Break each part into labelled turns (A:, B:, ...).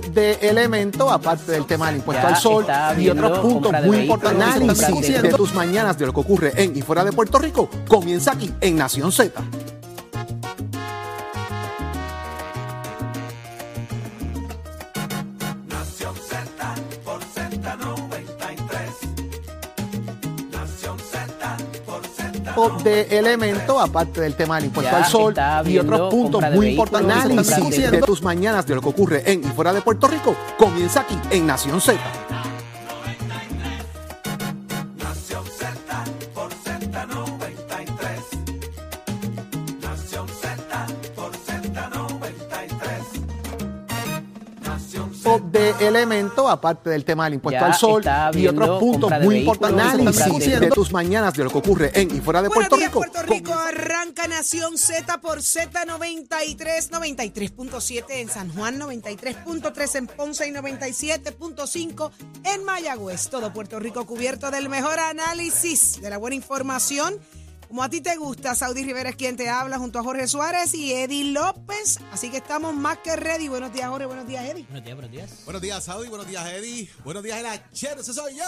A: De elemento, aparte del tema del impuesto
B: Ya
A: al sol y otros puntos muy importantes
B: de-
A: de tus mañanas de lo que ocurre en y fuera de Puerto Rico, comienza aquí en Nación Z. de elemento, aparte del tema del impuesto
B: Ya
A: al sol y otros puntos muy importantes
B: de-
A: de tus mañanas de lo que ocurre en y fuera de Puerto Rico, comienza aquí en Nación Z. elemento, aparte del tema del impuesto
B: Ya
A: al sol y otros puntos muy importantes
B: de-
A: de tus mañanas de lo que ocurre en y fuera de
C: Buenos
A: Puerto
C: días,
A: Rico.
C: Puerto Rico. Arranca Nación Z por Z93, 93.7 en San Juan, 93.3 en Ponce y 97.5 en Mayagüez. Todo Puerto Rico cubierto del mejor análisis, de la buena información. Como a ti te gusta, Saudi Rivera es quien te habla junto a Jorge Suárez y Eddie López. Así que estamos más que ready. Buenos días, Jorge. Buenos días, Eddie.
B: Buenos días, buenos días.
D: Buenos días, Saudi. Buenos días, Eddie. Buenos días, el achero. Ese soy yo.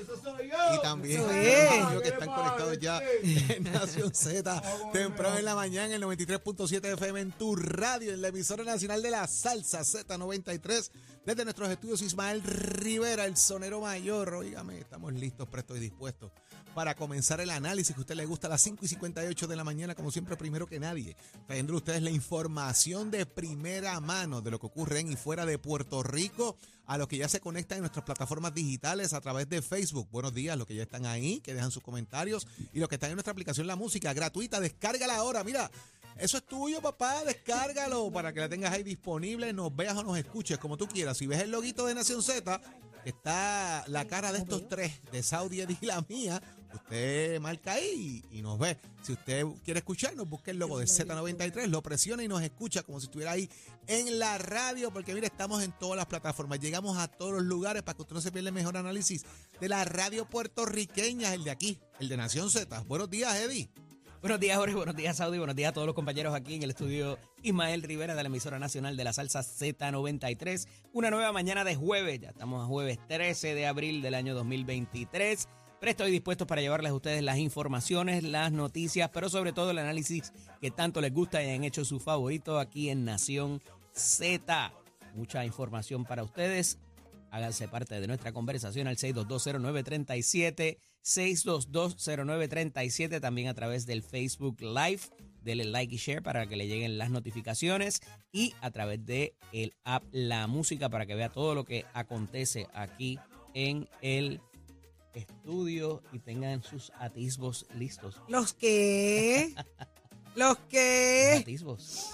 E: eso soy yo.
D: Y también los que están conectados ya en Nación Z. Temprano en la mañana, en el 93.7 FM en tu radio, en la emisora nacional de la salsa Z93. Desde nuestros estudios, Ismael Rivera, el sonero mayor. Óigame, estamos listos, prestos y dispuestos para comenzar el análisis que a usted le gusta a las 5 y 58 de la mañana, como siempre, primero que nadie. Trayendo ustedes la información de primera mano de lo que ocurre en y fuera de Puerto Rico, a los que ya se conectan en nuestras plataformas digitales a través de Facebook. Buenos días, los que ya están ahí, que dejan sus comentarios, y los que están en nuestra aplicación La Música, gratuita, descárgala ahora, mira. Eso es tuyo, papá, descárgalo para que la tengas ahí disponible, nos veas o nos escuches, como tú quieras. Si ves el loguito de Nación Z, está la cara de estos tres, de Saudi y la mía, usted marca ahí y, nos ve. Si usted quiere escucharnos, busque el logo de Z93, lo presiona y nos escucha como si estuviera ahí en la radio, porque mire, estamos en todas las plataformas, llegamos a todos los lugares para que usted no se pierda el mejor análisis de la radio puertorriqueña, el de aquí, el de Nación Z. Buenos días, Eddie.
B: Buenos días, Jorge. Buenos días, Saudi. Buenos días a todos los compañeros aquí en el estudio Ismael Rivera de la emisora nacional de la salsa Z93. Una nueva mañana de jueves. Ya estamos a jueves 13 de abril del año 2023. Pero estoy dispuesto para llevarles a ustedes las informaciones, las noticias, pero sobre todo el análisis que tanto les gusta y han hecho su favorito aquí en Nación Z. Mucha información para ustedes. Háganse parte de nuestra conversación al 6220937, 6220937, también a través del Facebook Live. Dele like y share para que le lleguen las notificaciones y a través de app La Música para que vea todo lo que acontece aquí en el estudio y tengan sus atisbos listos.
C: Los que. Los que.
B: Atisbos.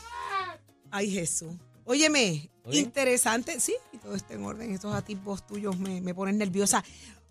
C: Ay, Jesús. Óyeme, interesante, sí, y todo está en orden. Estos atipos tuyos me, me ponen nerviosa.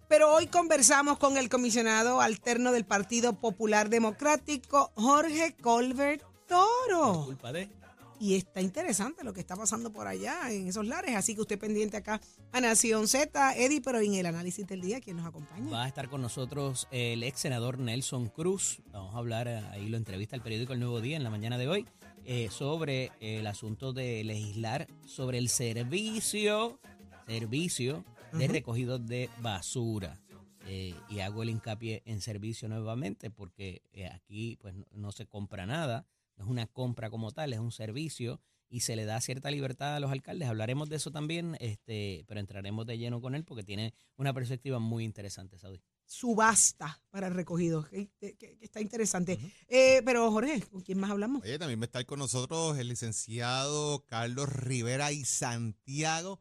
C: Pero hoy conversamos con el comisionado alterno del Partido Popular Democrático, Jorge Colbert Toro.
B: Culpa de.
C: Y está interesante lo que está pasando por allá en esos lares. Así que usted pendiente acá a Nación Z, Eddie, pero en el análisis del día, ¿quién nos acompaña?
B: Va a estar con nosotros el ex senador Nelson Cruz. Vamos a hablar, eh, ahí lo entrevista el periódico El Nuevo Día en la mañana de hoy, eh, sobre el asunto de legislar sobre el servicio, servicio de
C: Ujú.
B: recogido de basura. Eh, y hago el hincapié en servicio nuevamente porque eh, aquí pues no, no se compra nada, es una compra como tal, es un servicio y se le da cierta libertad a los alcaldes. Hablaremos de eso también, este, pero entraremos de lleno con él porque tiene una perspectiva muy interesante, Saudi.
C: Subasta para el recogido, que, que- que está interesante. Eh, pero Jorge, ¿con quién más hablamos?
D: Oye, también va a estar con nosotros el licenciado Carlos Rivera y Santiago,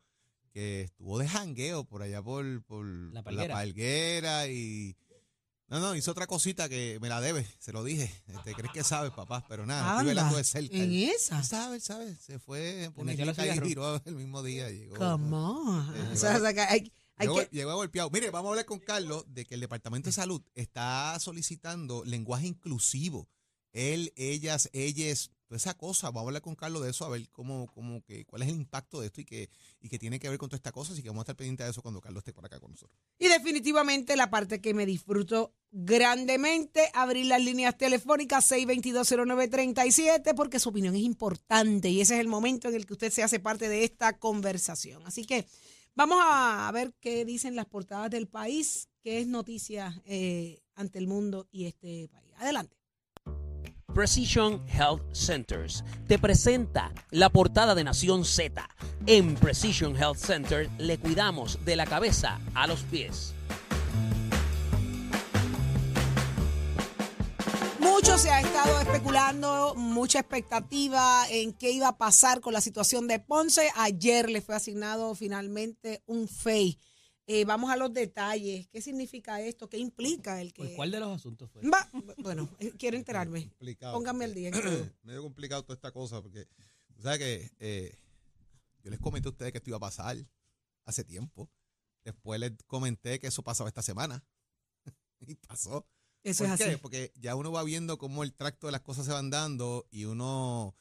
D: que estuvo de jangueo por allá por, por
B: La
D: por la.
B: Palguera
D: y No, no, hizo otra cosita que me la debe, se lo dije. Te crees que sabes, papá, pero nada, estoy velando de cerca.
C: ¿En esa?
D: él sabe, sabe, se fue por y giró el mismo día. Llegó,
C: on.
D: Eh,
C: O sea, o sea, que hay, hay
D: llegó,
C: que...
D: llegó golpeado. Mire, vamos a hablar con Carlos de que el Departamento de Salud está solicitando lenguaje inclusivo. Él, ellas, ellas, esa cosa. Vamos a hablar con Carlos de eso, a ver cómo, cómo que, cuál es el impacto de esto y que, y que tiene que ver con toda esta cosa. Así que vamos a estar pendientes de eso cuando Carlos esté por acá con nosotros.
C: Y definitivamente la parte que me disfruto grandemente, abrir las líneas telefónicas 6220937, porque su opinión es importante y ese es el momento en el que usted se hace parte de esta conversación. Así que vamos a ver qué dicen las portadas del país, qué es noticia eh, ante el mundo y este país. Adelante.
E: Precision Health Centers te presenta la portada de Nación Z. En Precision Health Center le cuidamos de la cabeza a los pies.
C: Mucho se ha estado especulando, mucha expectativa en qué iba a pasar con la situación de Ponce. Ayer le fue asignado finalmente un FEI. Eh, vamos a los detalles. ¿Qué significa esto? ¿Qué implica el que...
B: Pues, ¿Cuál de los asuntos fue?
C: Va- bueno, eh, quiero enterarme.
D: Complicado.
C: Póngame al día.
D: medio complicado toda esta cosa porque, tú sabes que eh, yo les comenté a ustedes que esto iba a pasar hace tiempo. Después les comenté que eso pasaba esta semana. y pasó.
C: Eso
D: ¿Por
C: es
D: qué?
C: así.
D: Porque ya uno va viendo cómo el tracto de las cosas se van dando y uno,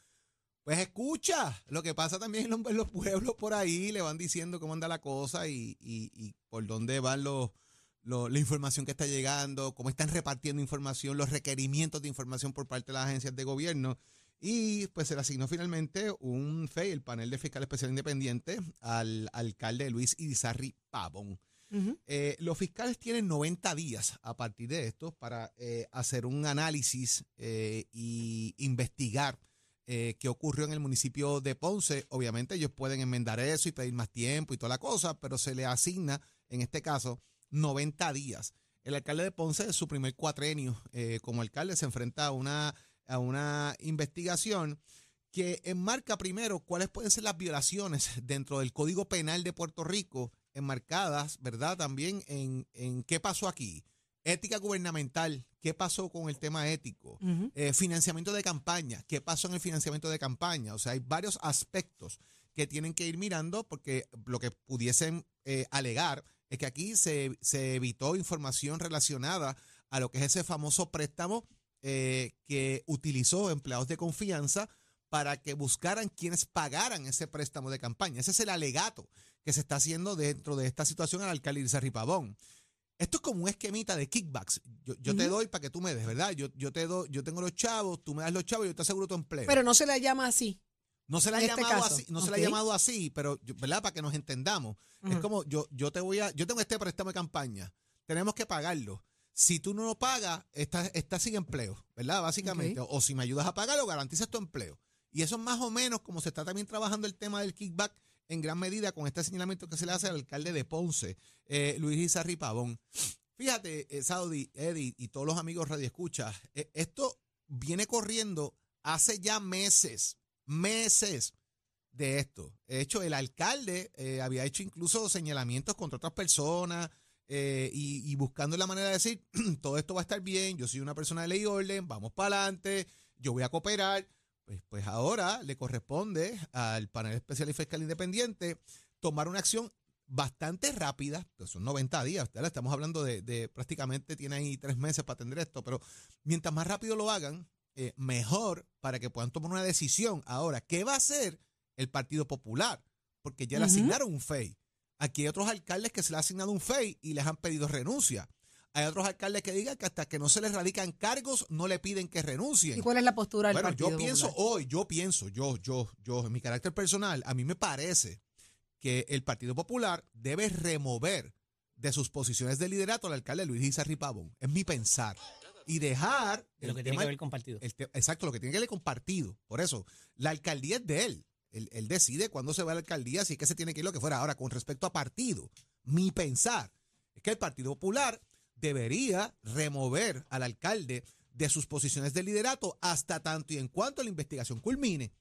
D: pues escucha lo que pasa también en los, en los pueblos por ahí, le van diciendo cómo anda la cosa y, y- y por dónde van los, los- la información que está llegando, cómo están repartiendo información, los requerimientos de información por parte de las agencias de gobierno. Y pues se le asignó finalmente un FEI, el panel de fiscal especial independiente, al alcalde Luis Irizarri Pavón. Eh, los fiscales tienen 90 días a partir de esto para eh, hacer un análisis eh, y investigar eh, qué ocurrió en el municipio de Ponce. Obviamente ellos pueden enmendar eso y pedir más tiempo y toda la cosa, pero se le asigna, en este caso, 90 días. El alcalde de Ponce, en su primer cuatrenio eh, como alcalde, se enfrenta a una, a una investigación que enmarca primero cuáles pueden ser las violaciones dentro del Código Penal de Puerto Rico, enmarcadas, ¿verdad? También en, en qué pasó aquí. Ética gubernamental, ¿qué pasó con el tema ético? Eh, financiamiento de campaña, ¿qué pasó en el financiamiento de campaña? O sea, hay varios aspectos que tienen que ir mirando porque lo que pudiesen eh, alegar es que aquí se, se evitó información relacionada a lo que es ese famoso préstamo eh, que utilizó empleados de confianza para que buscaran quienes pagaran ese préstamo de campaña. Ese es el alegato que se está haciendo dentro de esta situación al alcalde Irizarry Pavón. Esto es como un esquemita de kickbacks. Yo, yo te doy para que tú me des, ¿verdad? Yo, yo te doy, yo tengo los chavos, tú me das los chavos y yo te aseguro tu empleo.
C: Pero no se le llama así.
D: no se le ha
C: este
D: llamado
C: caso,
D: así, no se le ha llamado así, pero ¿verdad? Para que nos entendamos. Es como yo, yo te voy a, yo tengo este préstamo de campaña, tenemos que pagarlo. Si tú no lo pagas, estás, estás sin empleo, ¿verdad? Básicamente. O, si me ayudas a pagarlo, garantizas tu empleo. Y eso es más o menos como se está también trabajando el tema del kickback en gran medida con este señalamiento que se le hace al alcalde de Ponce, eh, Luis Izarri Pavón. Fíjate, eh, Saudi, Eddie y todos los amigos Radio Escucha, eh, esto viene corriendo hace ya meses, meses de esto. De hecho, el alcalde había hecho incluso señalamientos contra otras personas y, y buscando la manera de decir, todo esto va a estar bien, yo soy una persona de ley y orden, vamos para adelante, yo voy a cooperar. Pues, pues ahora le corresponde al panel especial y fiscal independiente tomar una acción bastante rápida, pues son 90 días, ¿verdad? estamos hablando de, de prácticamente tiene ahí tres meses para atender esto, pero mientras más rápido lo hagan, eh, mejor para que puedan tomar una decisión. Ahora, ¿qué va a hacer el Partido Popular? Porque ya le asignaron un FEI. Aquí hay otros alcaldes que se le ha asignado un FEI y les han pedido renuncia. Hay otros alcaldes que digan que hasta que no se les radican cargos, no le piden que renuncien.
C: ¿Y cuál es la postura del
D: Bueno,
C: Partido
D: yo pienso
C: Popular?
D: hoy, yo pienso, yo, yo, yo, en mi carácter personal, a mí me parece que el Partido Popular debe remover de sus posiciones de liderato al alcalde Luis Izarri Pavón. Es mi pensar. Y dejar
B: De lo que tiene que ver con partido.
D: el te- exacto, lo que tiene que ver con partido. Por eso, la alcaldía es de él. Él, él decide cuándo se va a la alcaldía, si es que se tiene que ir lo que fuera. Ahora, con respecto a partido, mi pensar es que el Partido Popular debería remover al alcalde de sus posiciones de liderato hasta tanto y en cuanto la investigación culmine.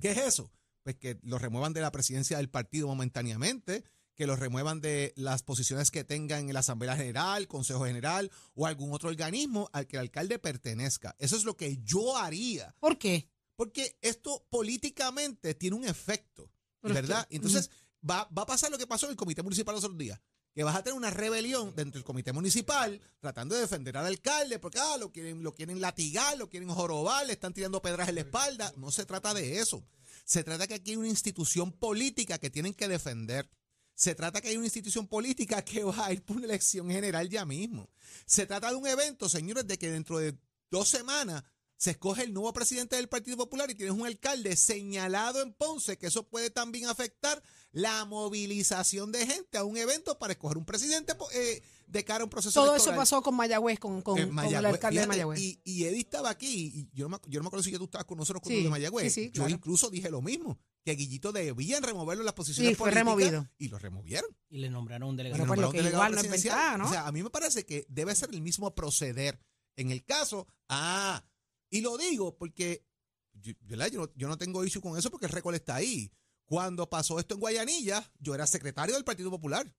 D: ¿Qué es eso? Pues que lo remuevan de la presidencia del partido momentáneamente, que lo remuevan de las posiciones que tengan en la Asamblea General, Consejo General o algún otro organismo al que el alcalde pertenezca. Eso es lo que yo haría.
C: ¿Por qué?
D: Porque esto políticamente tiene un efecto, ¿verdad? Entonces, va, va a pasar lo que pasó en el Comité Municipal los otros días. Que vas a tener una rebelión dentro del comité municipal tratando de defender al alcalde porque ah, lo, quieren, lo quieren latigar, lo quieren jorobar, le están tirando pedras en la espalda. No se trata de eso. Se trata que aquí hay una institución política que tienen que defender. Se trata que hay una institución política que va a ir por una elección general ya mismo. Se trata de un evento, señores, de que dentro de dos semanas se escoge el nuevo presidente del Partido Popular y tienes un alcalde señalado en Ponce, que eso puede también afectar la movilización de gente a un evento para escoger un presidente eh, de cara a un proceso
C: Todo eso pasó con Mayagüez, con, con, con el alcalde de Mayagüez.
D: Y, y Eddie estaba aquí, y yo no, me, yo no me acuerdo si ya tú estabas con nosotros con
C: Sí,
D: de Mayagüez.
C: sí, sí,
D: Yo
C: claro.
D: incluso dije lo mismo, que Guillito debían removerlo en las posiciones
C: Sí, fue
D: políticas,
C: removido.
D: Y lo removieron.
B: Y le nombraron un
D: Y
B: delegado.
C: Bueno, pues lo que
D: delegado
C: igual no es
D: presidencial.
C: ventaja, ¿no?
D: O sea, a mí me parece que debe ser el mismo proceder. En el caso, ah, y lo digo porque yo, no, yo no tengo issue con eso porque el récord está ahí. Cuando pasó esto en Guayanilla, yo era secretario del Partido Popular.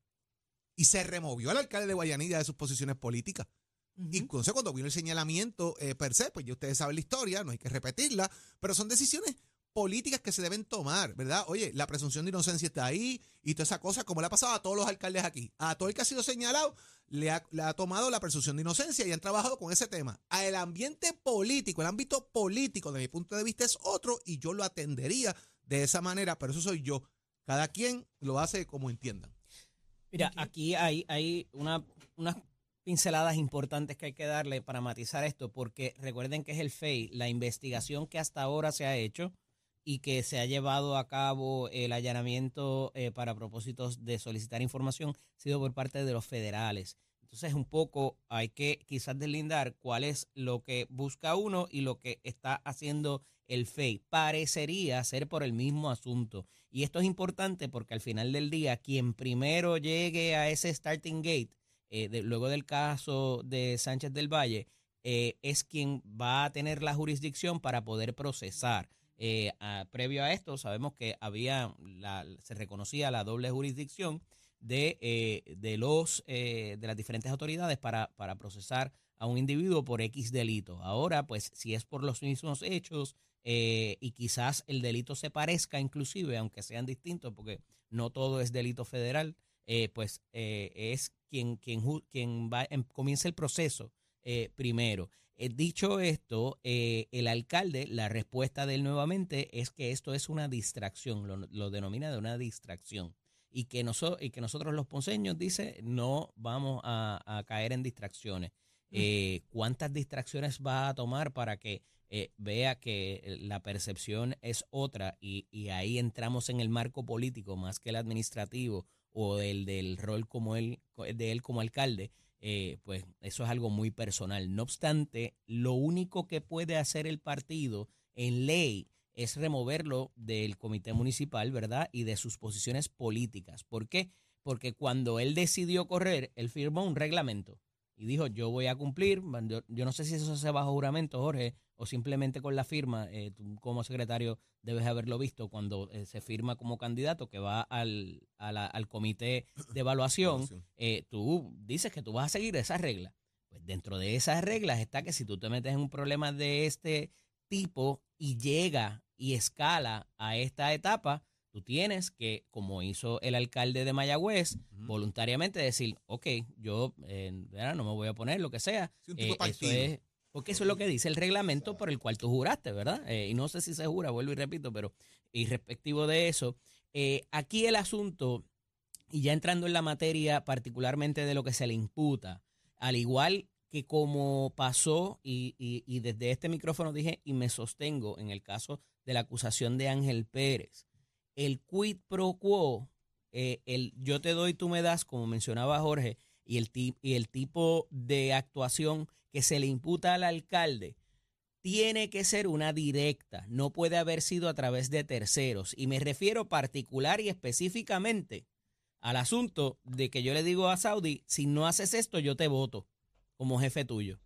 D: Y se removió al alcalde de Guayanilla de sus posiciones políticas. Y entonces cuando vino el señalamiento eh, per se, pues ya ustedes saben la historia, no hay que repetirla, pero son decisiones políticas que se deben tomar, ¿verdad? Oye, la presunción de inocencia está ahí y toda esa cosa, como le ha pasado a todos los alcaldes aquí. A todo el que ha sido señalado, le ha, le ha tomado la presunción de inocencia y han trabajado con ese tema. A el ambiente político, el ámbito político, de mi punto de vista, es otro y yo lo atendería de esa manera, pero eso soy yo. Cada quien lo hace como entiendan.
B: Mira, aquí hay, hay una, unas pinceladas importantes que hay que darle para matizar esto, porque recuerden que es el FEI, la investigación que hasta ahora se ha hecho y que se ha llevado a cabo el allanamiento eh, para propósitos de solicitar información, ha sido por parte de los federales. Entonces, un poco hay que quizás deslindar cuál es lo que busca uno y lo que está haciendo el FEI. Parecería ser por el mismo asunto. Y esto es importante porque al final del día, quien primero llegue a ese starting gate, eh, luego del caso de Sánchez del Valle, eh, es quien va a tener la jurisdicción para poder procesar. Eh, a- previo a esto, sabemos que había, la, se reconocía la doble jurisdicción de, eh, de los eh, de las diferentes autoridades para, para procesar a un individuo por X delito. Ahora, pues, si es por los mismos hechos eh, y quizás el delito se parezca, inclusive, aunque sean distintos, porque no todo es delito federal, eh, pues es quien, quien, quien va, em- comienza el proceso primero. Eh, dicho esto, eh, el alcalde, la respuesta de él nuevamente es que esto es una distracción, lo, lo denomina de una distracción. Y que, noso- y que nosotros los ponceños, dice, no vamos a, a caer en distracciones. Eh, ¿Cuántas distracciones va a tomar para que eh, vea que la percepción es otra y, y ahí entramos en el marco político más que el administrativo o el del rol como él, de él como alcalde? Eh, pues eso es algo muy personal. No obstante, lo único que puede hacer el partido en ley es removerlo del comité municipal, ¿verdad? Y de sus posiciones políticas. ¿Por qué? Porque cuando él decidió correr, él firmó un reglamento y dijo, yo voy a cumplir, yo, yo no sé si eso se hace bajo juramento, Jorge, o simplemente con la firma, eh, tú como secretario debes haberlo visto cuando eh, se firma como candidato que va al, a la- al comité de evaluación,
D: Evaluación.
B: eh, tú dices que tú vas a seguir esas reglas. Pues dentro de esas reglas está que si tú te metes en un problema de este tipo y llega y escala a esta etapa, tú tienes que, como hizo el alcalde de Mayagüez, voluntariamente decir, ok, yo eh, no me voy a poner lo que sea.
D: Sí,
B: Eh, eso es, porque eso es lo que dice el reglamento por el cual tú juraste, ¿verdad? Eh, y no sé si se jura, vuelvo y repito, pero irrespectivo de eso, eh, aquí el asunto, y ya entrando en la materia particularmente de lo que se le imputa, al igual que como pasó, y, y- y desde este micrófono dije, y me sostengo en el caso de la acusación de Ángel Pérez, el quid pro quo, eh, el yo te doy, tú me das, como mencionaba Jorge, y el, y el tipo de actuación que se le imputa al alcalde, tiene que ser una directa, no puede haber sido a través de terceros. Y me refiero particular y específicamente al asunto de que yo le digo a Saudi, si no haces esto, yo te voto como jefe tuyo.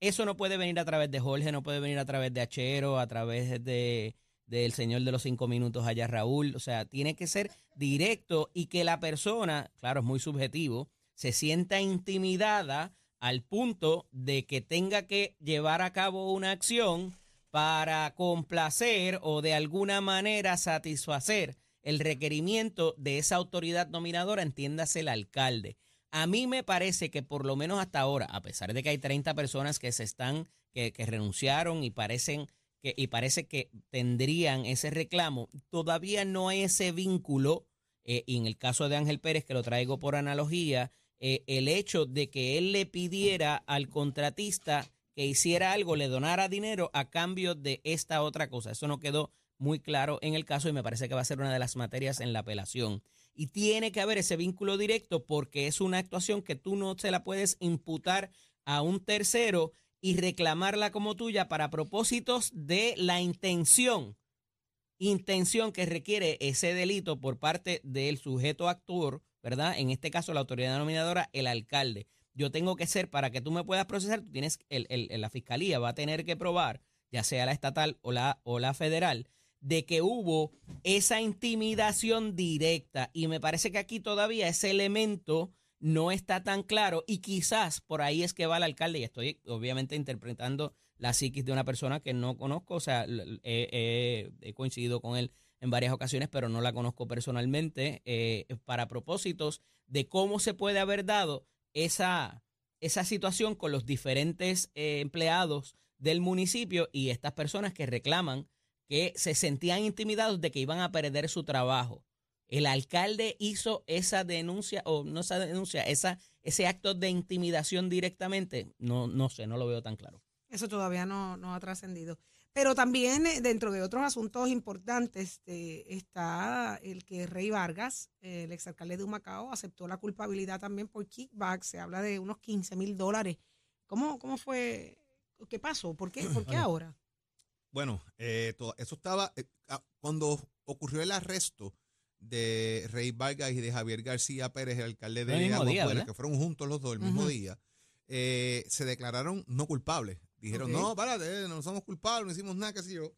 B: Eso no puede venir a través de Jorge, no puede venir a través de Achero, a través de, del señor de los cinco minutos allá, Raúl. O sea, tiene que ser directo y que la persona, claro, es muy subjetivo, se sienta intimidada al punto de que tenga que llevar a cabo una acción para complacer o de alguna manera satisfacer el requerimiento de esa autoridad nominadora, entiéndase el alcalde. A mí me parece que por lo menos hasta ahora, a pesar de que hay 30 personas que se están, que, que renunciaron y parecen y parece que tendrían ese reclamo, todavía no hay ese vínculo, eh, y en el caso de Ángel Pérez, que lo traigo por analogía, eh, el hecho de que él le pidiera al contratista que hiciera algo, le donara dinero a cambio de esta otra cosa. Eso no quedó muy claro en el caso y me parece que va a ser una de las materias en la apelación. Y tiene que haber ese vínculo directo porque es una actuación que tú no se la puedes imputar a un tercero y reclamarla como tuya para propósitos de la intención, intención que requiere ese delito por parte del sujeto actor, ¿verdad? En este caso la autoridad denominadora, el alcalde. Yo tengo que ser, para que tú me puedas procesar, tú tienes, el, la fiscalía va a tener que probar, ya sea la estatal o la, o la federal, de que hubo esa intimidación directa. Y me parece que aquí todavía ese elemento no está tan claro y quizás por ahí es que va el alcalde y estoy obviamente interpretando la psiquis de una persona que no conozco, o sea, he, coincidido con él en varias ocasiones, pero no la conozco personalmente, eh, para propósitos de cómo se puede haber dado esa, esa situación con los diferentes eh, empleados del municipio y estas personas que reclaman que se sentían intimidados de que iban a perder su trabajo el alcalde hizo esa denuncia, o no esa denuncia, esa, ese acto de intimidación directamente, no, no sé, no lo veo tan claro.
C: Eso todavía no, no ha trascendido. Pero también eh, dentro de otros asuntos importantes eh, está el que Rey Vargas, el exalcalde de Humacao, aceptó la culpabilidad también por kickback. Se habla de unos 15 mil dólares. ¿Cómo, ¿Cómo fue? ¿Qué pasó? ¿Por qué, ¿Por qué ahora?
D: Bueno, eh, eso estaba, ah, cuando ocurrió el arresto, de Rey Vargas y de Javier García Pérez, el alcalde de Aguas que fueron juntos los dos el mismo día, eh, se declararon no culpables. Dijeron, no, párate, no somos culpables, no hicimos nada, qué sé yo.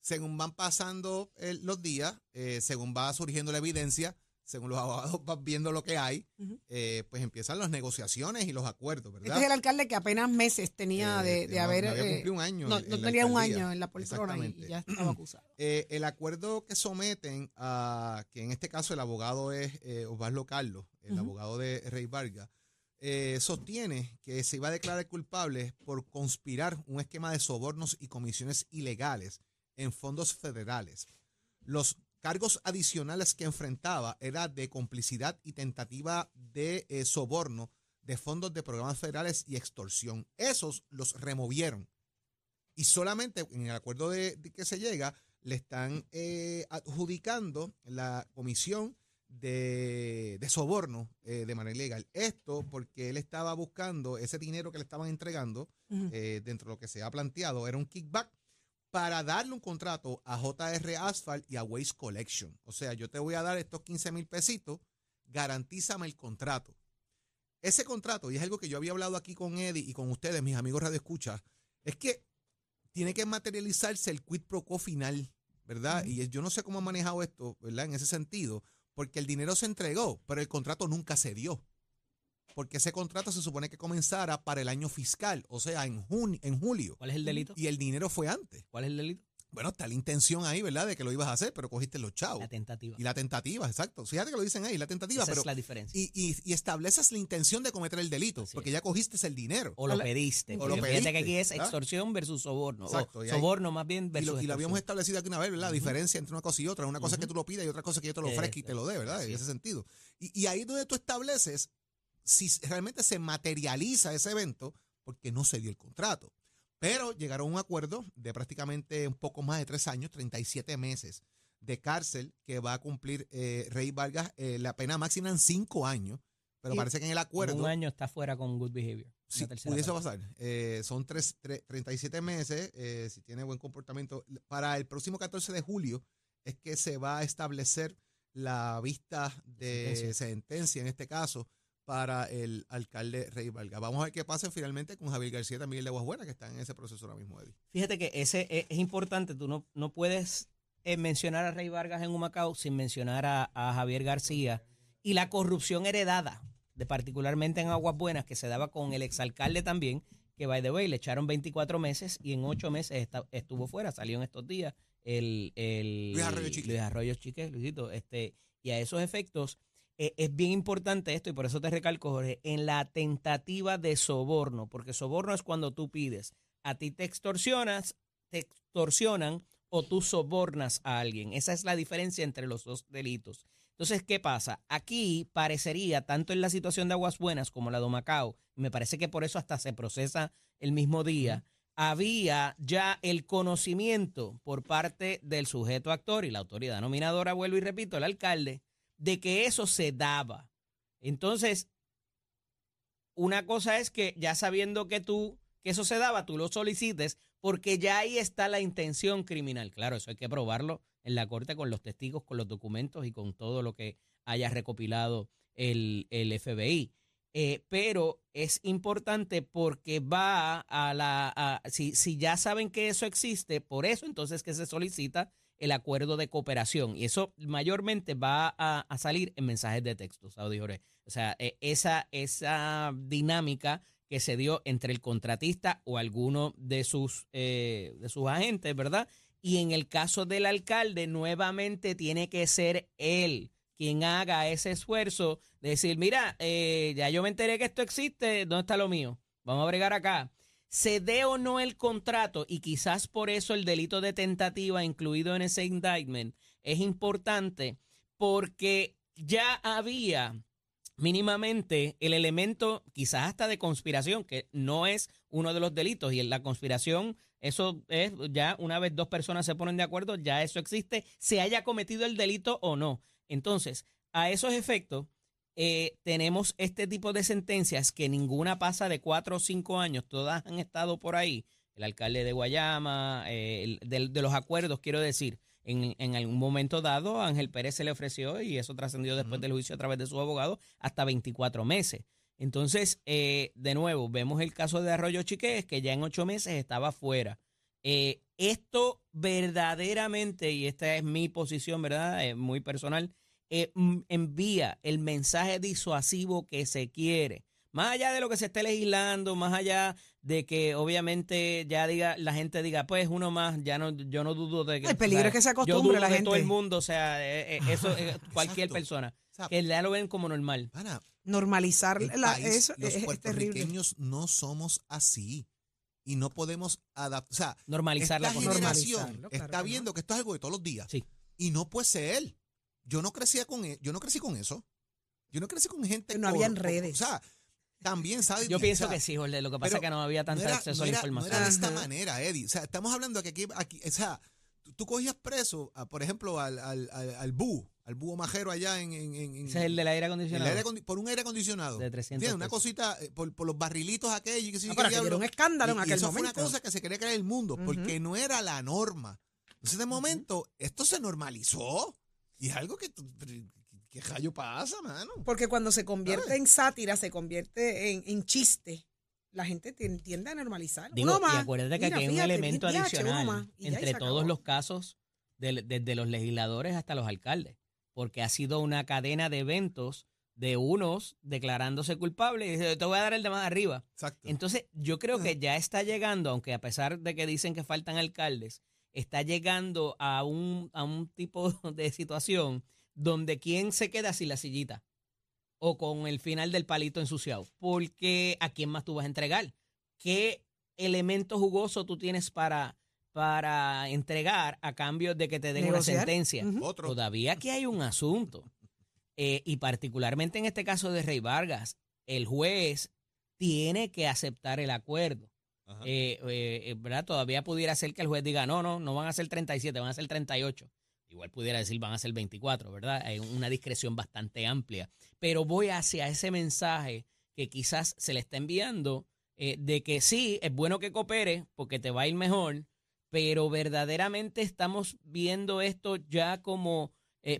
D: Según van pasando los días, eh, según va surgiendo la evidencia, según los abogados van viendo lo que hay, eh, pues empiezan las negociaciones y los acuerdos, ¿verdad?
C: Este es el alcalde que apenas meses tenía de, de haber...
D: había cumplido un año.
C: No, tenía un año en la poltrona y ya estaba acusado.
D: el acuerdo que someten a, que en este caso el abogado es Osvaldo Carlos, el abogado de Rey Vargas, sostiene que se iba a declarar culpable por conspirar un esquema de sobornos y comisiones ilegales en fondos federales. Los cargos adicionales que enfrentaba era de complicidad y tentativa de eh, soborno de fondos de programas federales y extorsión. Esos los removieron. Y solamente en el acuerdo de, que se llega le están eh, adjudicando la comisión de, soborno eh, de manera ilegal. Esto porque él estaba buscando ese dinero que le estaban entregando dentro de lo que se ha planteado, era un kickback para darle un contrato a JR Asphalt y a Waste Collection. O sea, yo te voy a dar estos 15 mil pesitos, garantízame el contrato. Ese contrato, y es algo que yo había hablado aquí con Eddie y con ustedes, mis amigos Radio Escucha, es que tiene que materializarse el quid pro quo final, ¿verdad? Y yo no sé cómo ha manejado esto, ¿verdad? En ese sentido, porque el dinero se entregó, pero el contrato nunca se dio porque ese contrato se supone que comenzara para el año fiscal, o sea, en, junio, en julio.
B: ¿Cuál es el delito?
D: Y el dinero fue antes.
B: ¿Cuál es el delito?
D: Bueno, está la intención ahí, ¿verdad? De que lo ibas a hacer, pero cogiste los chavos.
B: La tentativa.
D: Y la tentativa, exacto. Fíjate que lo dicen ahí, la tentativa.
B: Esa
D: pero,
B: es la diferencia.
D: Y, y, estableces la intención de cometer el delito, porque ya cogiste el dinero.
B: O lo pediste. O lo pediste. Fíjate que aquí es extorsión versus soborno. Exacto. soborno más bien versus
D: Y lo, habíamos establecido aquí una vez, ¿verdad? La diferencia entre una cosa y otra. Una cosa que tú lo pidas y otra cosa que yo te lo ofrezca y te lo dé, ¿verdad? En ese sentido. Y, y ahí es donde tú estableces si realmente se materializa ese evento, porque no se dio el contrato. Pero llegaron a un acuerdo de prácticamente un poco más de tres años, 37 meses de cárcel que va a cumplir eh, Rey Vargas. Eh, la pena máxima en cinco años, pero parece que en el acuerdo.
B: Un año está fuera con good behavior.
D: Sí, pudiese pasar. Eh, son tres, 37 meses, si tiene buen comportamiento. Para el próximo 14 de julio es que se va a establecer la vista de sentencia en este caso para el alcalde Rey Valga. Vamos a ver qué pasa finalmente con Javier García también de Aguas Buenas, que están en ese proceso ahora mismo, Eddie.
B: Fíjate que ese es, importante, tú no, no puedes eh, mencionar a Rey Vargas en Humacao sin mencionar a, a Javier García y la corrupción heredada, de particularmente en Aguas Buenas, que se daba con el exalcalde también, que by the way le echaron 24 meses y en 8 meses estuvo fuera, salió en estos días el, el
D: Luis Arroyo Chique.
B: Luis Arroyo Chique, Luisito, este, y a esos efectos eh, es bien importante esto y por eso te recalco, Jorge, en la tentativa de soborno, porque soborno es cuando tú pides, a ti te extorsionas, te extorsionan o tú sobornas a alguien. Esa es la diferencia entre los dos delitos. Entonces, ¿qué pasa? Aquí parecería, tanto en la situación de Aguas Buenas como la de Macao, me parece que por eso hasta se procesa el mismo día, había ya el conocimiento por parte del sujeto actor y la autoridad nominadora, vuelvo y repito, el alcalde, de que eso se daba. Entonces, una cosa es que ya sabiendo que tú, que eso se daba, tú lo solicites, porque ya ahí está la intención criminal. Claro, eso hay que probarlo en la corte con los testigos, con los documentos y con todo lo que haya recopilado el, el FBI. Eh, pero es importante porque va a la, si, si ya saben que eso existe, por eso entonces que se solicita el acuerdo de cooperación. Y eso mayormente va a, salir en mensajes de texto, Saudi Jorge. O sea, eh, esa, esa dinámica que se dio entre el contratista o alguno de sus, eh, de sus agentes, ¿verdad? Y en el caso del alcalde, nuevamente tiene que ser él quien haga ese esfuerzo de decir, mira, eh, ya yo me enteré que esto existe, ¿dónde está lo mío? Vamos a bregar acá. Se dé o no el contrato, y quizás por eso el delito de tentativa incluido en ese indictment es importante, porque ya había mínimamente el elemento quizás hasta de conspiración, que no es uno de los delitos, y en la conspiración, eso es ya una vez dos personas se ponen de acuerdo, ya eso existe, se haya cometido el delito o no. Entonces, a esos efectos, eh, tenemos este tipo de sentencias que ninguna pasa de cuatro o cinco años, todas han estado por ahí. El alcalde de Guayama, eh, el- de, de los acuerdos, quiero decir, en, en algún momento dado, Ángel Pérez se le ofreció, y eso trascendió después del juicio a través de su abogado, hasta 24 meses. Entonces, eh, de nuevo, vemos el caso de Arroyo Chiqués, que ya en ocho meses estaba fuera. Eh, esto verdaderamente, y esta es mi posición, ¿verdad? Eh, muy personal, eh, envía el mensaje disuasivo que se quiere. Más allá de lo que se esté legislando, más allá de que obviamente ya diga la gente diga, pues uno más, ya no, yo no dudo de que
C: El peligro
B: o sea,
C: es que se
B: yo
C: acostumbre
B: dudo
C: la
B: de todo el mundo, o sea, eh, eh, eso eh, cualquier
D: Exacto.
B: persona
D: O sea,
B: que ya lo ven como normal.
D: pana,
C: Normalizar
D: el
C: la,
D: país,
C: eso
D: los
C: es, es terrible.
D: puertorriqueños no somos así. Y no podemos adaptar. O sea,
B: Normalizar la
D: esta generación
C: claro
D: está
C: no.
D: viendo que esto es algo de todos los días.
B: Sí.
D: Y no puede ser. Yo no crecía con e- yo no crecí con eso. Yo no crecí con gente
C: No habían
D: cor-
C: redes.
D: O sea, también sabes.
B: Yo pienso
D: o sea,
B: que sí, Jorge. Lo que pasa es que no había tanto
D: no era-
B: acceso
D: no
B: a la
D: era-
B: información.
D: No era de esta
C: Ajá.
D: manera, Eddie. O sea, estamos hablando de que aquí, aquí o sea, tú, tú cogías preso, a, por ejemplo, al, al, al, al búho, al búho majero allá en, en, en- en-
B: Ese es el del aire
D: el
B: acondicionado.
D: aire acondi- por un aire acondicionado.
B: De 300
D: ¿Entiendes? Una cosita, eh, por, por los barrilitos aquellos y sé yo
C: Ah, pero aquello era un escándalo en
D: Y- y
C: aquel
D: eso fue
C: momento.
D: una cosa que se quería creer el mundo, porque no era la norma. Entonces, de momento, esto se normalizó. Y es algo que. ¿Qué rayo pasa, mano?
C: Porque cuando se convierte
D: ¿Sabes?
C: en sátira, se convierte en, en chiste, la gente tien- tiende a normalizar.
B: Digo,
C: uno más.
B: y acuérdate que
C: Mira,
B: aquí hay un
C: fíjate,
B: elemento adicional
C: más,
B: entre todos los casos, del- desde los legisladores hasta los alcaldes, porque ha sido una cadena de eventos de unos declarándose culpables y dice, te voy a dar el de más arriba.
D: Exacto.
B: Entonces, yo creo que ya está llegando, aunque a pesar de que dicen que faltan alcaldes, está llegando a un, a un tipo de situación donde quién se queda sin la sillita o con el final del palito ensuciado. Porque a quién más tú vas a entregar. ¿Qué elemento jugoso tú tienes para, para entregar a cambio de que te den
C: Negociar.
B: una sentencia?
D: Otro.
B: Todavía aquí hay un asunto. Eh, y particularmente en este caso de Rey Vargas, el juez tiene que aceptar el acuerdo. Eh, eh, eh, ¿verdad? Todavía pudiera ser que el juez diga, no, no, no van a ser 37, van a ser 38. Igual pudiera decir, van a ser 24, ¿verdad? Hay una discreción bastante amplia. Pero voy hacia ese mensaje que quizás se le está enviando de que sí, es bueno que coopere porque te va a ir mejor, pero verdaderamente estamos viendo esto ya como,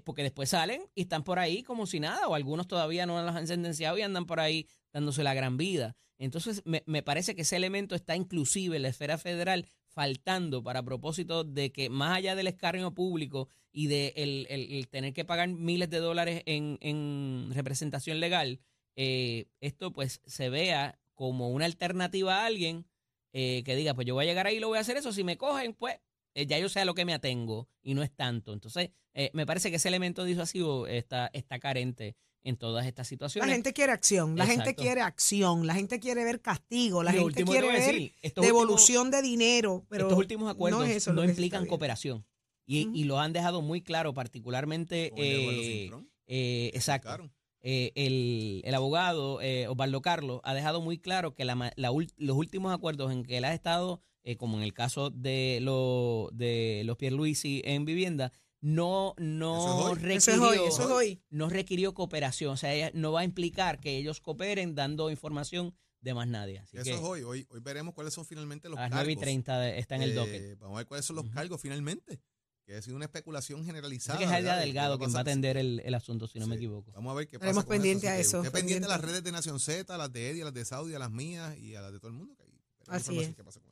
B: porque después salen y están por ahí como si nada, o algunos todavía no las han sentenciado y andan por ahí dándose la gran vida. Entonces, me, me parece que ese elemento está inclusive en la esfera federal faltando para propósito de que más allá del escarnio público y de el, el- tener que pagar miles de dólares en, en representación legal, eh, esto pues se vea como una alternativa a alguien eh, que diga, pues yo voy a llegar ahí y lo voy a hacer eso, si me cogen, pues eh, ya yo sé a lo que me atengo y no es tanto. Entonces, me parece que ese elemento disuasivo está, está carente en todas estas
C: La
B: situaciones.
C: gente quiere acción, la gente quiere acción, la gente quiere ver castigo, la
B: Y
C: gente quiere ver
B: decir,
C: devolución de dinero. Pero
B: estos últimos acuerdos
C: no, es eso
B: implican cooperación. Y,
C: Ujú.
B: y lo han dejado muy claro, particularmente, eh, eh, exacto, eh, el, el abogado eh, Osvaldo Carlos ha dejado muy claro que la ma- la los últimos acuerdos en que él ha estado, eh, como en el caso de, lo, de los Pierluisi en vivienda, no, no
D: Eso es hoy.
B: requirió,
C: Eso es hoy, eso es hoy.
B: no requirió cooperación. O sea, ella no va a implicar que ellos cooperen dando información de más nadie. Así
D: Eso
B: que
D: es hoy. hoy. Hoy veremos cuáles son finalmente los
B: a las
D: cargos.
B: 9 y 30 está en el
D: Eh,
B: docket.
D: Vamos a ver cuáles son los cargos finalmente. Que ha sido una especulación generalizada.
B: Así que es
D: de
B: Delgado quien va a atender el, el asunto, si no me equivoco.
D: Vamos a ver qué pasa.
C: Estaremos pendientes a eso,
D: pendiente a las redes de Nación Z, a las de Eddie, a las de Saudi, a las mías y a las de todo el mundo. que
C: Así es.
D: qué pasa con eso.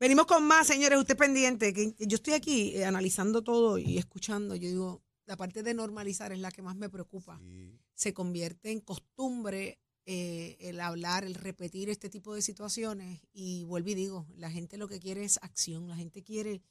C: Venimos con más, señores. Usted pendiente. Que yo estoy aquí eh, analizando todo y escuchando. Yo digo, la parte de normalizar es la que más me preocupa.
D: Sí.
C: Se convierte en costumbre eh, el hablar, el repetir este tipo de situaciones. Y vuelvo y digo, la gente lo que quiere es acción. La gente quiere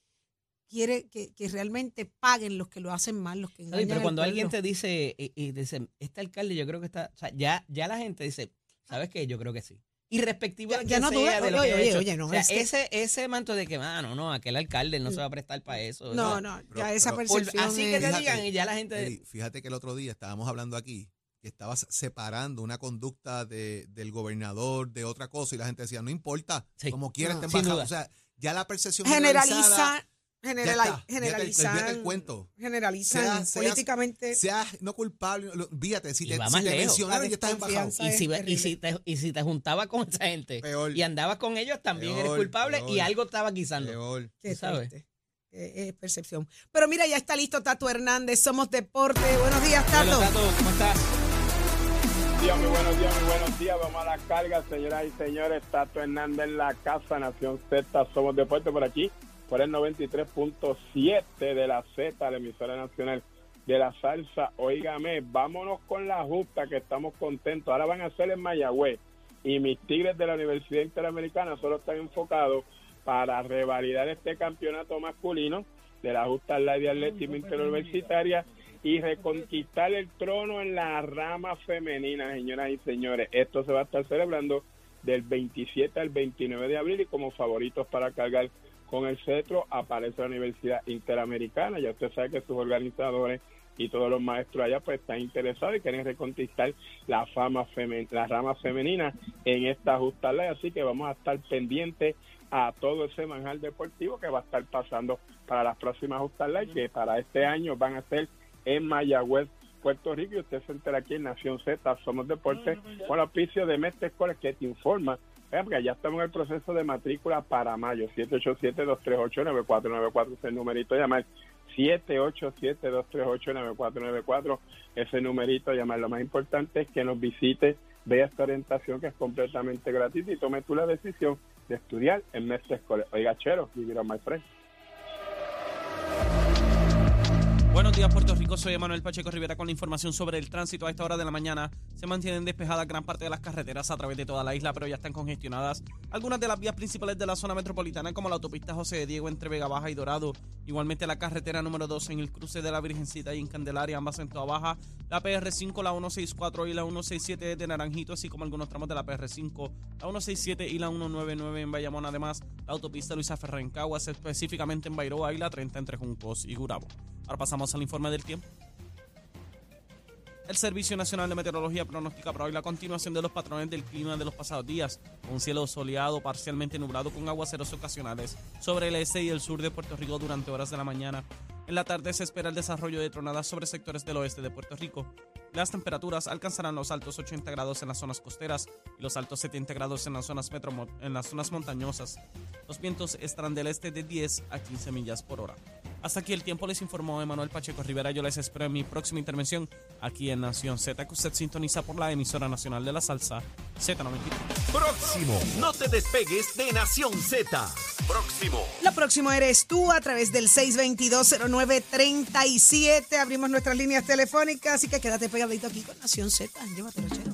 C: quiere que, que realmente paguen los que lo hacen mal, los que engañan
B: Oye, pero
C: al
B: cuando alguien te dice, y, y dice, este alcalde yo creo que está, o sea, ya, ya la gente dice, ¿sabes qué? Yo creo que sí. Y respectivo
C: Ya-
B: a
C: ya no
B: sea
C: duda-
B: de lo
C: oye,
B: que
C: oye, oye, no,
B: O sea,
C: es que-
B: ese, ese manto de que, ah, no, no, aquel alcalde no se va a prestar para eso.
C: No, no,
D: pero-
C: ya esa
D: pero-
C: percepción
B: así que te
D: Fíjate,
B: digan y ya la gente...
D: Fíjate que el otro día estábamos hablando aquí que estabas separando una conducta de, del gobernador de otra cosa y la gente decía, no importa,
B: Sí.
D: como quiera
C: No.
B: duda.
D: O sea, ya la percepción
C: generaliza,
D: ya
C: generali-
D: está, olvídate-
C: generalizan,
D: olvídate el cuento.
C: generalizan
D: Sea- seas-
C: políticamente.
D: Seas no culpable, lo- fíjate, si te, si te mencionaron estás embajado.
B: Y si,
C: es
B: y, si te, y si te juntaba con esa gente
D: Peor.
B: y andabas con ellos, también eres
D: Peor,
B: culpable y algo estaba guisando.
D: Peor.
C: Qué
B: sabes.
C: triste. Eh, Es percepción. Pero mira, ya está listo Tato Hernández. Somos Deporte. Buenos días,
B: Hola,
C: Tato.
B: Tato, ¿cómo estás?
F: días, muy buenos días, muy buenos días. Vamos a la carga, señoras y señores. Tato Hernández en la casa, Nación Z. Somos Deporte por aquí, por el 93.7 de la Z, la emisora nacional de la salsa. Óigame, vámonos con la justa, que estamos contentos. Ahora van a ser en Mayagüez. Y mis Tigres de la Universidad Interamericana solo están enfocados para revalidar este campeonato masculino de la justa Live de Atletismo Interuniversitaria y reconquistar el trono en la rama femenina, señoras y señores. Esto se va a estar celebrando del 27 al 29 de abril y como favoritos para cargar con el cetro aparece la Universidad Interamericana. Ya usted sabe que sus organizadores y todos los maestros allá pues están interesados y quieren reconquistar la fama femen la rama femenina en esta justa ley, así que vamos a estar pendientes a todo ese manjar deportivo que va a estar pasando para las próximas justas ley, que para este año van a ser en Mayagüez, Puerto Rico, y usted se entera aquí en Nación Z, Somos Deportes, con el auspicio de Mestre Escoles que te informa, porque ya estamos en el proceso de matrícula para mayo, 787-238-9494, es el numerito de llamar, 787-238-9494, ese numerito de llamar. Lo más importante es que nos visite, vea esta orientación que es completamente gratuita y tome tú la decisión de estudiar en Mestre Escoles. Oiga, chero, vivir on my.
G: Buenos días, Puerto Rico. Soy Emanuel Pacheco Rivera con la información sobre el tránsito. A esta hora de la mañana se mantienen despejadas gran parte de las carreteras a través de toda la isla, pero ya están congestionadas algunas de las vías principales de la zona metropolitana, como la autopista José de Diego entre Vega Baja y Dorado. Igualmente la carretera número 2 en el cruce de la Virgencita y en Candelaria, ambas en toda baja. La PR5, la 164 y la 167 de Naranjito, así como algunos tramos de la PR5, la 167 y la 199 en Bayamón. Además, la autopista Luisa Ferrer en Caguas, específicamente en Bairoa y la 30 entre Juncos y Gurabo. Ahora pasamos al informe del tiempo. El Servicio Nacional de Meteorología pronostica para hoy la continuación de los patrones del clima de los pasados días. Un cielo soleado, parcialmente nublado con aguaceros ocasionales sobre el este y el sur de Puerto Rico durante horas de la mañana. En la tarde se espera el desarrollo de tronadas sobre sectores del oeste de Puerto Rico. Las temperaturas alcanzarán los altos 80 grados en las zonas costeras y los altos 70 grados en las zonas, en las zonas montañosas. Los vientos estarán del este de 10 a 15 millas por hora. Hasta aquí el tiempo les informó Emanuel Pacheco Rivera. Yo les espero en mi próxima intervención aquí en Nación Z, que usted sintoniza por la emisora nacional de la salsa Z93.
H: Próximo. No te despegues de Nación Z. Próximo.
C: Lo próximo eres tú a través del 6220937. Abrimos nuestras líneas telefónicas, así que quédate pegadito aquí con Nación Z. Llévatelo, che.